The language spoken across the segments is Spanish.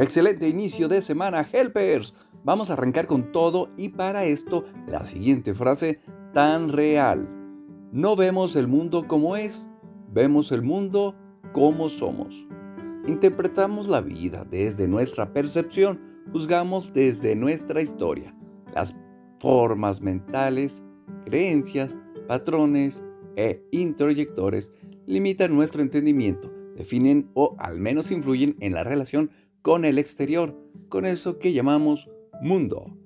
Excelente inicio de semana, helpers. Vamos a arrancar con todo y para esto la siguiente frase tan real. No vemos el mundo como es, vemos el mundo como somos. Interpretamos la vida desde nuestra percepción, juzgamos desde nuestra historia. Las formas mentales, creencias, patrones e introyectores limitan nuestro entendimiento, definen o al menos influyen en la relación con el exterior, con eso que llamamos mundo.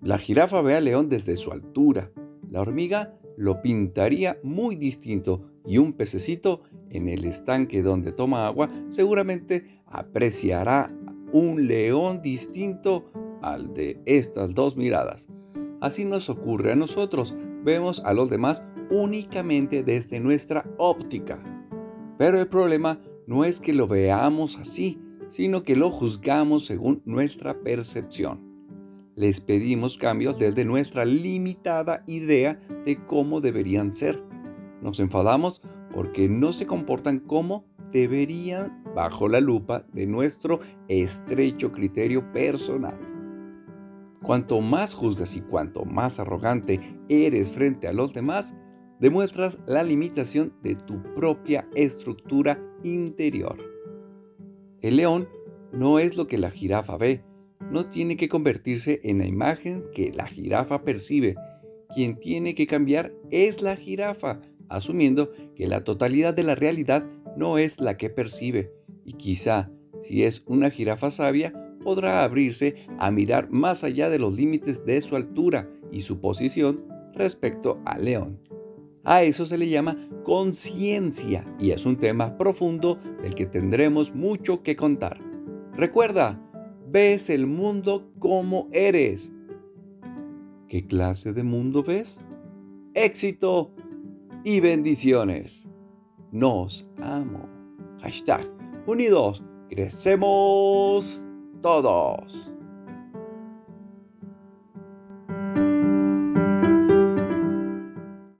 La jirafa ve al león desde su altura, la hormiga lo pintaría muy distinto y un pececito en el estanque donde toma agua seguramente apreciará un león distinto al de estas dos miradas. Así nos ocurre a nosotros, vemos a los demás únicamente desde nuestra óptica. Pero el problema no es que lo veamos así, sino que lo juzgamos según nuestra percepción. Les pedimos cambios desde nuestra limitada idea de cómo deberían ser. Nos enfadamos porque no se comportan como deberían bajo la lupa de nuestro estrecho criterio personal. Cuanto más juzgas y cuanto más arrogante eres frente a los demás, demuestras la limitación de tu propia estructura interior. El león no es lo que la jirafa ve, no tiene que convertirse en la imagen que la jirafa percibe. Quien tiene que cambiar es la jirafa, asumiendo que la totalidad de la realidad no es la que percibe. Y quizá, si es una jirafa sabia, podrá abrirse a mirar más allá de los límites de su altura y su posición respecto al león. A eso se le llama conciencia y es un tema profundo del que tendremos mucho que contar. Recuerda, ves el mundo como eres. ¿Qué clase de mundo ves? Éxito y bendiciones. Nos amo. Hashtag unidos, crecemos todos.